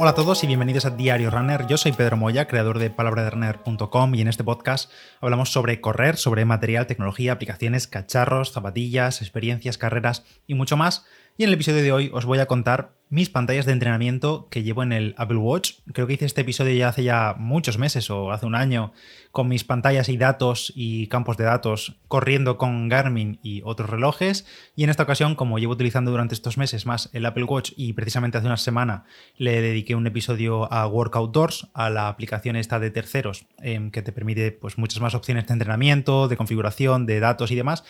Hola a todos y bienvenidos a Diario Runner. Yo soy Pedro Moya, creador de palabraderunner.com y en este podcast hablamos sobre correr, sobre material, tecnología, aplicaciones, cacharros, zapatillas, experiencias, carreras y mucho más. Y en el episodio de hoy os voy a contar mis pantallas de entrenamiento que llevo en el Apple Watch. Creo que hice este episodio ya hace ya muchos meses o hace un año con mis pantallas y datos y campos de datos corriendo con Garmin y otros relojes. Y en esta ocasión, como llevo utilizando durante estos meses más el Apple Watch y precisamente hace una semana le dediqué un episodio a Workout Doors, a la aplicación esta de terceros em, que te permite pues, muchas más opciones de entrenamiento, de configuración, de datos y demás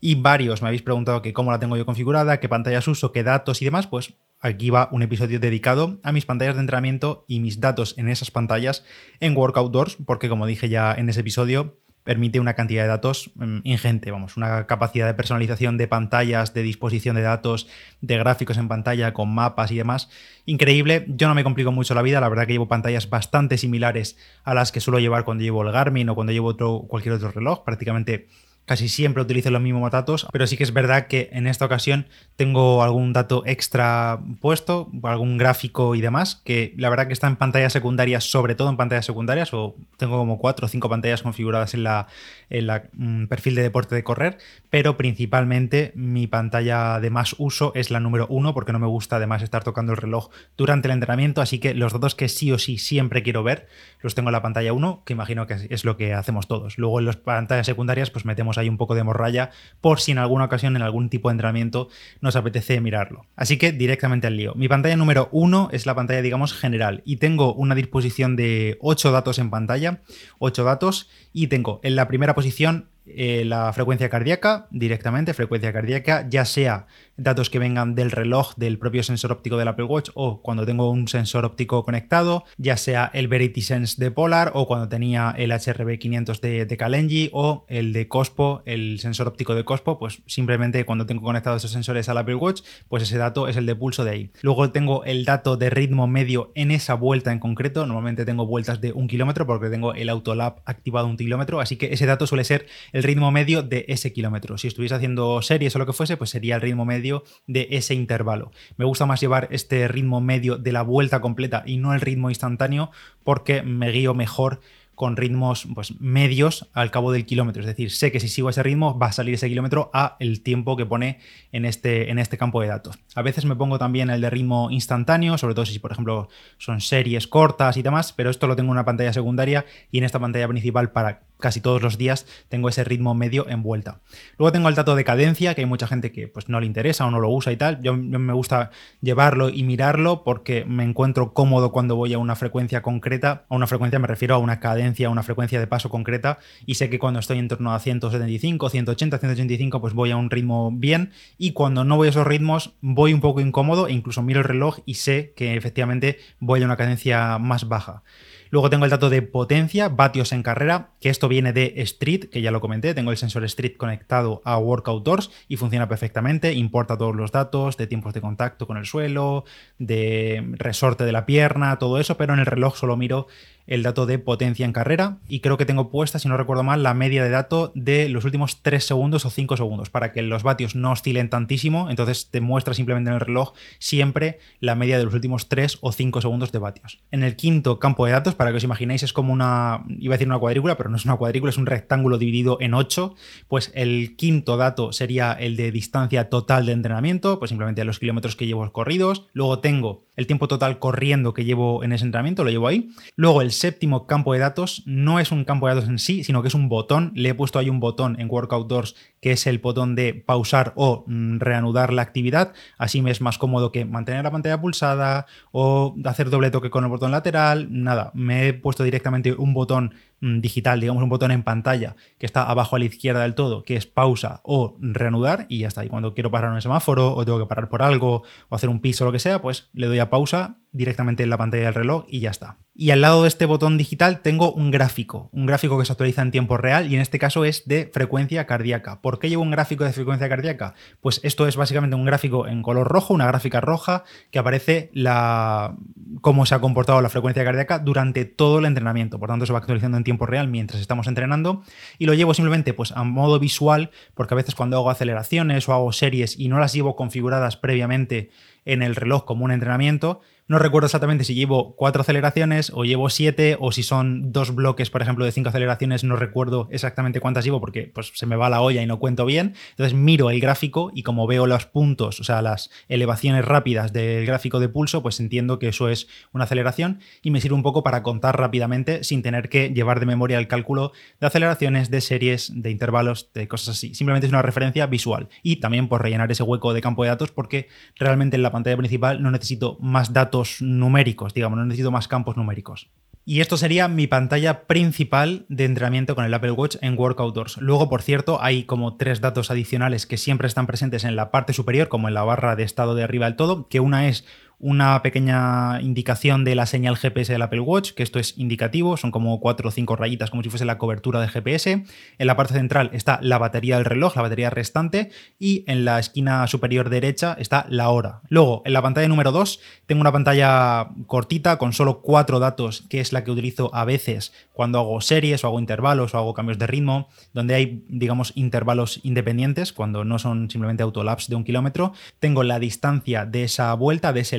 y varios me habéis preguntado que cómo la tengo yo configurada, qué pantallas uso, qué datos y demás, pues aquí va un episodio dedicado a mis pantallas de entrenamiento y mis datos en esas pantallas en Workout Doors, porque como dije ya en ese episodio, permite una cantidad de datos mm, ingente, vamos, una capacidad de personalización de pantallas, de disposición de datos, de gráficos en pantalla con mapas y demás, increíble. Yo no me complico mucho la vida, la verdad que llevo pantallas bastante similares a las que suelo llevar cuando llevo el Garmin o cuando llevo otro, cualquier otro reloj, prácticamente casi siempre utilizo los mismos datos, pero sí que es verdad que en esta ocasión tengo algún dato extra puesto, algún gráfico y demás, que la verdad que está en pantallas secundarias, sobre todo en pantallas secundarias, o tengo como cuatro o cinco pantallas configuradas en la, en la mm, perfil de deporte de correr, pero principalmente mi pantalla de más uso es la número uno, porque no me gusta además estar tocando el reloj durante el entrenamiento, así que los datos que sí o sí siempre quiero ver, los tengo en la pantalla 1, que imagino que es lo que hacemos todos. Luego en las pantallas secundarias, pues metemos un poco de morralla por si en alguna ocasión, en algún tipo de entrenamiento, nos apetece mirarlo. Así que directamente al lío. Mi pantalla número uno es la pantalla, digamos, general y tengo una disposición de 8 datos en pantalla, 8 datos y tengo en la primera posición eh, la frecuencia cardíaca directamente, frecuencia cardíaca, ya sea datos que vengan del reloj del propio sensor óptico del Apple Watch o cuando tengo un sensor óptico conectado, ya sea el Verity Sense de Polar o cuando tenía el HRB 500 de, de Kalenji o el de Cospo, el sensor óptico de Cospo, pues simplemente cuando tengo conectados esos sensores al Apple Watch, pues ese dato es el de pulso de ahí. Luego tengo el dato de ritmo medio en esa vuelta en concreto, normalmente tengo vueltas de un kilómetro porque tengo el Autolab activado un kilómetro, así que ese dato suele ser ritmo medio de ese kilómetro. Si estuviese haciendo series o lo que fuese, pues sería el ritmo medio de ese intervalo. Me gusta más llevar este ritmo medio de la vuelta completa y no el ritmo instantáneo porque me guío mejor con ritmos pues, medios al cabo del kilómetro. Es decir, sé que si sigo ese ritmo va a salir ese kilómetro a el tiempo que pone en este, en este campo de datos. A veces me pongo también el de ritmo instantáneo, sobre todo si, por ejemplo, son series cortas y demás, pero esto lo tengo en una pantalla secundaria y en esta pantalla principal para casi todos los días tengo ese ritmo medio en vuelta. Luego tengo el dato de cadencia, que hay mucha gente que pues, no le interesa o no lo usa y tal. Yo, me gusta llevarlo y mirarlo porque me encuentro cómodo cuando voy a una frecuencia concreta. A una frecuencia me refiero a una cadencia, a una frecuencia de paso concreta. Y sé que cuando estoy en torno a 175, 180, 185, pues voy a un ritmo bien. Y cuando no voy a esos ritmos, voy un poco incómodo e incluso miro el reloj y sé que efectivamente voy a una cadencia más baja. Luego tengo el dato de potencia, vatios en carrera, que esto viene de Street, que ya lo comenté. Tengo el sensor Street conectado a Workout Doors y funciona perfectamente. Importa todos los datos de tiempos de contacto con el suelo, de resorte de la pierna, todo eso, pero en el reloj solo miro el dato de potencia en carrera y creo que tengo puesta, si no recuerdo mal, la media de dato de los últimos 3 segundos o 5 segundos para que los vatios no oscilen tantísimo, entonces te muestra simplemente en el reloj siempre la media de los últimos 3 o 5 segundos de vatios. En el quinto campo de datos, para que os imaginéis, es como una, iba a decir una cuadrícula, pero no es una cuadrícula, es un rectángulo dividido en 8, pues el quinto dato sería el de distancia total de entrenamiento, pues simplemente los kilómetros que llevo corridos, luego tengo el tiempo total corriendo que llevo en ese entrenamiento, lo llevo ahí, luego el séptimo campo de datos no es un campo de datos en sí, sino que es un botón. Le he puesto ahí un botón en Workout Doors que es el botón de pausar o mm, reanudar la actividad. Así me es más cómodo que mantener la pantalla pulsada o hacer doble toque con el botón lateral. Nada, me he puesto directamente un botón digital, digamos un botón en pantalla que está abajo a la izquierda del todo, que es pausa o reanudar y ya está. Y cuando quiero parar un semáforo o tengo que parar por algo o hacer un piso o lo que sea, pues le doy a pausa directamente en la pantalla del reloj y ya está. Y al lado de este botón digital tengo un gráfico, un gráfico que se actualiza en tiempo real y en este caso es de frecuencia cardíaca. ¿Por qué llevo un gráfico de frecuencia cardíaca? Pues esto es básicamente un gráfico en color rojo, una gráfica roja que aparece la cómo se ha comportado la frecuencia cardíaca durante todo el entrenamiento. Por tanto, se va actualizando en tiempo real mientras estamos entrenando y lo llevo simplemente pues a modo visual porque a veces cuando hago aceleraciones o hago series y no las llevo configuradas previamente en el reloj como un entrenamiento. No recuerdo exactamente si llevo cuatro aceleraciones o llevo siete o si son dos bloques, por ejemplo, de cinco aceleraciones. No recuerdo exactamente cuántas llevo porque pues, se me va la olla y no cuento bien. Entonces miro el gráfico y como veo los puntos, o sea, las elevaciones rápidas del gráfico de pulso, pues entiendo que eso es una aceleración y me sirve un poco para contar rápidamente sin tener que llevar de memoria el cálculo de aceleraciones, de series, de intervalos, de cosas así. Simplemente es una referencia visual y también por rellenar ese hueco de campo de datos porque realmente en la pantalla principal no necesito más datos numéricos, digamos, no necesito más campos numéricos. Y esto sería mi pantalla principal de entrenamiento con el Apple Watch en Workout Luego, por cierto, hay como tres datos adicionales que siempre están presentes en la parte superior, como en la barra de estado de arriba del todo, que una es una pequeña indicación de la señal GPS del Apple Watch, que esto es indicativo, son como cuatro o cinco rayitas como si fuese la cobertura de GPS. En la parte central está la batería del reloj, la batería restante, y en la esquina superior derecha está la hora. Luego, en la pantalla número 2, tengo una pantalla cortita con solo cuatro datos, que es la que utilizo a veces cuando hago series o hago intervalos o hago cambios de ritmo, donde hay, digamos, intervalos independientes, cuando no son simplemente autolaps de un kilómetro. Tengo la distancia de esa vuelta, de ese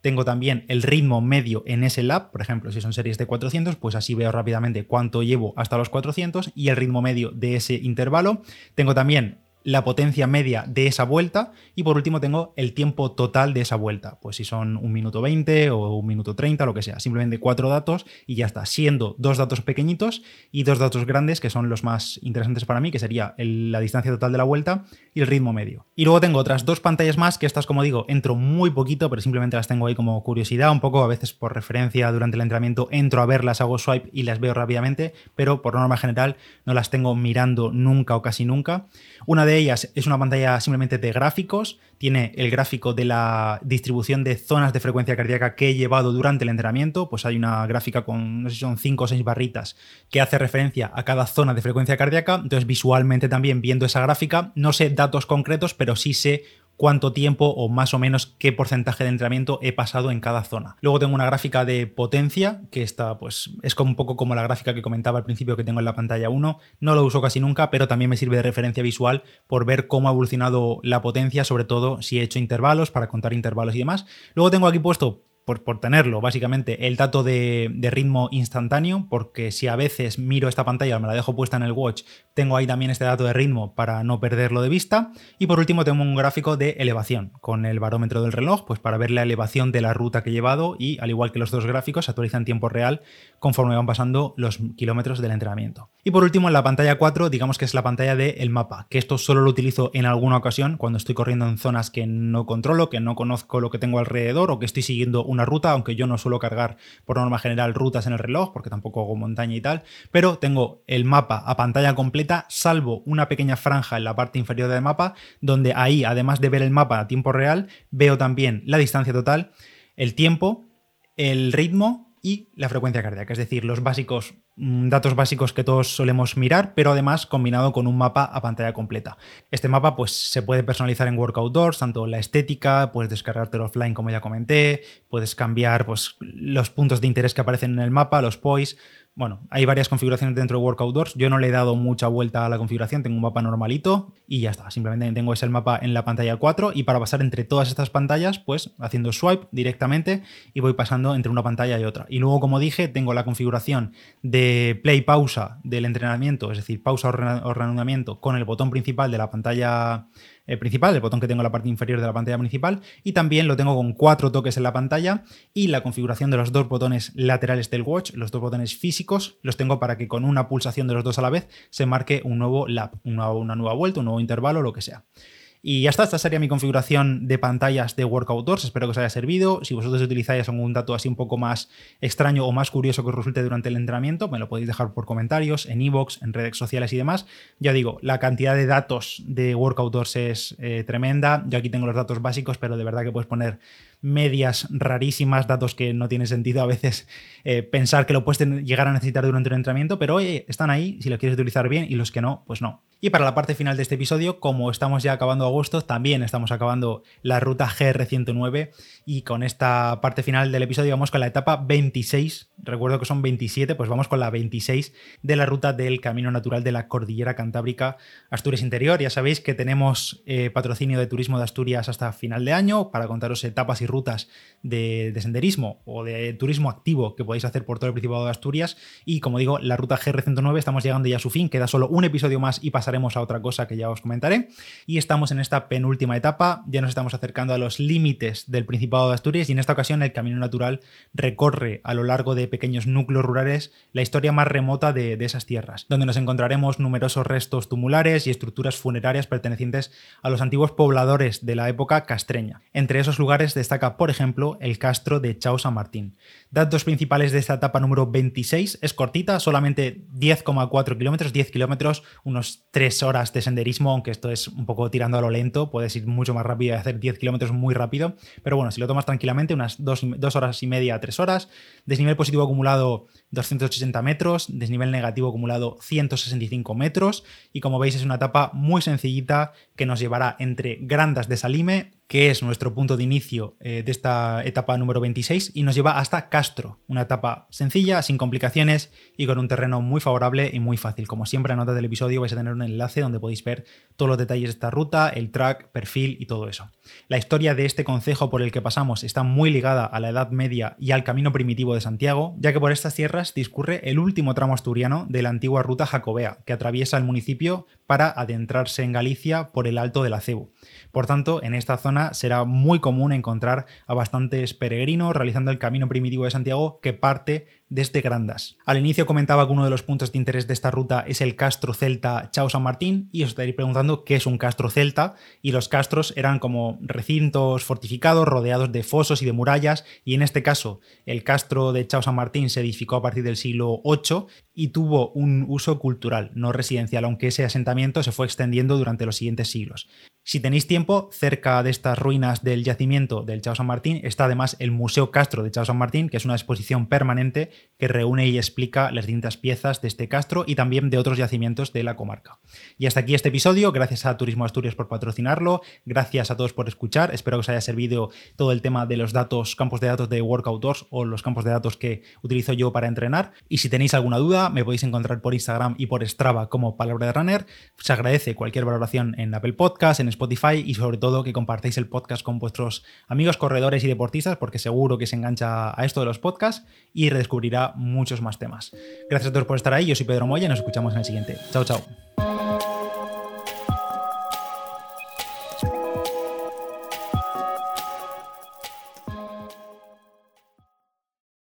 tengo también el ritmo medio en ese lap, por ejemplo, si son series de 400, pues así veo rápidamente cuánto llevo hasta los 400 y el ritmo medio de ese intervalo. Tengo también la potencia media de esa vuelta y por último tengo el tiempo total de esa vuelta, pues si son un minuto 20 o un minuto 30, lo que sea, simplemente cuatro datos y ya está, siendo dos datos pequeñitos y dos datos grandes que son los más interesantes para mí, que sería la distancia total de la vuelta y el ritmo medio. Y luego tengo otras dos pantallas más que estas, como digo, entro muy poquito, pero simplemente las tengo ahí como curiosidad, un poco a veces por referencia durante el entrenamiento entro a verlas, hago swipe y las veo rápidamente, pero por norma general no las tengo mirando nunca o casi nunca. Una de ellas es una pantalla simplemente de gráficos, tiene el gráfico de la distribución de zonas de frecuencia cardíaca que he llevado durante el entrenamiento, pues hay una gráfica con, no sé si son 5 o 6 barritas que hace referencia a cada zona de frecuencia cardíaca, entonces visualmente también viendo esa gráfica, no sé datos concretos, pero sí sé cuánto tiempo o más o menos qué porcentaje de entrenamiento he pasado en cada zona. Luego tengo una gráfica de potencia, que está, pues, es como un poco como la gráfica que comentaba al principio que tengo en la pantalla 1. No lo uso casi nunca, pero también me sirve de referencia visual por ver cómo ha evolucionado la potencia, sobre todo si he hecho intervalos, para contar intervalos y demás. Luego tengo aquí puesto por, tenerlo, básicamente, el dato de, ritmo instantáneo, porque si a veces miro esta pantalla, me la dejo puesta en el watch, tengo ahí también este dato de ritmo para no perderlo de vista. Y por último, tengo un gráfico de elevación, con el barómetro del reloj, pues para ver la elevación de la ruta que he llevado y, al igual que los dos gráficos, se actualiza en tiempo real conforme van pasando los kilómetros del entrenamiento. Y por último, en la pantalla 4, digamos que es la pantalla del mapa, que esto solo lo utilizo en alguna ocasión, cuando estoy corriendo en zonas que no controlo, que no conozco lo que tengo alrededor o que estoy siguiendo una ruta, aunque yo no suelo cargar por norma general rutas en el reloj, porque tampoco hago montaña y tal, pero tengo el mapa a pantalla completa, salvo una pequeña franja en la parte inferior del mapa, donde ahí, además de ver el mapa a tiempo real, veo también la distancia total, el tiempo, el ritmo y la frecuencia cardíaca, es decir, los básicos mm, datos básicos que todos solemos mirar, pero además combinado con un mapa a pantalla completa. Este mapa pues se puede personalizar en Workout Doors, tanto la estética, puedes descargártelo offline como ya comenté, puedes cambiar pues los puntos de interés que aparecen en el mapa, los poise, bueno, hay varias configuraciones dentro de Workout Doors. Yo no le he dado mucha vuelta a la configuración, tengo un mapa normalito y ya está. Simplemente tengo ese mapa en la pantalla 4 y para pasar entre todas estas pantallas, pues haciendo swipe directamente y voy pasando entre una pantalla y otra. Y luego, como dije, tengo la configuración de play pausa del entrenamiento, es decir, pausa o reanudamiento con el botón principal de la pantalla eh, principal, el botón que tengo en la parte inferior de la pantalla principal, y también lo tengo con cuatro toques en la pantalla y la configuración de los dos botones laterales del watch, los dos botones físicos, los tengo para que con una pulsación de los dos a la vez se marque un nuevo lap, una, una nueva vuelta, un nuevo intervalo, lo que sea. Y ya está, esta sería mi configuración de pantallas de Workout Espero que os haya servido. Si vosotros utilizáis algún dato así un poco más extraño o más curioso que os resulte durante el entrenamiento, me lo podéis dejar por comentarios, en iVoox, en redes sociales y demás. Ya digo, la cantidad de datos de Workout es eh, tremenda. Yo aquí tengo los datos básicos, pero de verdad que puedes poner medias rarísimas, datos que no tiene sentido a veces eh, pensar que lo puedes llegar a necesitar durante un entrenamiento, pero oye, están ahí si lo quieres utilizar bien y los que no, pues no. Y para la parte final de este episodio, como estamos ya acabando agosto también estamos acabando la ruta GR109 y con esta parte final del episodio vamos con la etapa 26, recuerdo que son 27, pues vamos con la 26 de la ruta del Camino Natural de la Cordillera Cantábrica Asturias Interior. Ya sabéis que tenemos eh, patrocinio de Turismo de Asturias hasta final de año para contaros etapas y rutas de, de senderismo o de turismo activo que podéis hacer por todo el Principado de Asturias. Y como digo, la ruta GR109 estamos llegando ya a su fin, queda solo un episodio más y pasaremos a otra cosa que ya os comentaré y estamos en esta penúltima etapa, ya nos estamos acercando a los límites del Principado de Asturias y en esta ocasión el Camino Natural recorre a lo largo de pequeños núcleos rurales la historia más remota de, esas tierras, donde nos encontraremos numerosos restos tumulares y estructuras funerarias pertenecientes a los antiguos pobladores de la época castreña. Entre esos lugares destaca, por ejemplo, el castro de Chao San Martín. Datos principales de esta etapa número 26 es cortita, solamente 10,4 kilómetros, 10 kilómetros, unos 3 horas de senderismo, aunque esto es un poco tirando a lo lento, puedes ir mucho más rápido y hacer 10 kilómetros muy rápido, pero bueno, si lo tomas tranquilamente, unas 2 horas y media, 3 horas, desnivel positivo acumulado 280 metros, desnivel negativo acumulado 165 metros, y como veis es una etapa muy sencillita que nos llevará entre Grandas de Salime, que es nuestro punto de inicio eh, de esta etapa número 26, y nos lleva hasta Castro, una etapa sencilla, sin complicaciones y con un terreno muy favorable y muy fácil. Como siempre, en nota del episodio vais a tener un enlace donde podéis ver todos los detalles de esta ruta, el track, perfil y todo eso. La historia de este concejo por el que pasamos está muy ligada a la Edad Media y al camino primitivo de Santiago, ya que por estas tierras discurre el último tramo asturiano de la antigua ruta jacobea, que atraviesa el municipio para adentrarse en Galicia por el Alto del Acebo. Por tanto, en esta zona será muy común encontrar a bastantes peregrinos realizando el camino primitivo de Santiago que parte desde Grandas. Al inicio comentaba que uno de los puntos de interés de esta ruta es el castro celta Chao San Martín y os estaréis preguntando qué es un castro celta y los castros eran como recintos fortificados rodeados de fosos y de murallas y en este caso el castro de Chao San Martín se edificó a partir del siglo VIII y tuvo un uso cultural, no residencial, aunque ese asentamiento se fue extendiendo durante los siguientes siglos. Si tenéis tiempo, cerca de estas ruinas del yacimiento del Chao San Martín está además el Museo Castro de Chao San Martín, que es una exposición permanente que reúne y explica las distintas piezas de este castro y también de otros yacimientos de la comarca. Y hasta aquí este episodio, gracias a Turismo Asturias por patrocinarlo, gracias a todos por escuchar, espero que os haya servido todo el tema de los datos, campos de datos de Workoutdoors o los campos de datos que utilizo yo para entrenar. Y si tenéis alguna duda, me podéis encontrar por Instagram y por Strava como Palabra de Runner. Se agradece cualquier valoración en Apple Podcast, en Spotify y sobre todo que compartáis el podcast con vuestros amigos corredores y deportistas porque seguro que se engancha a esto de los podcasts y redescubrirá muchos más temas. Gracias a todos por estar ahí, yo soy Pedro Moya y nos escuchamos en el siguiente. Chao, chao.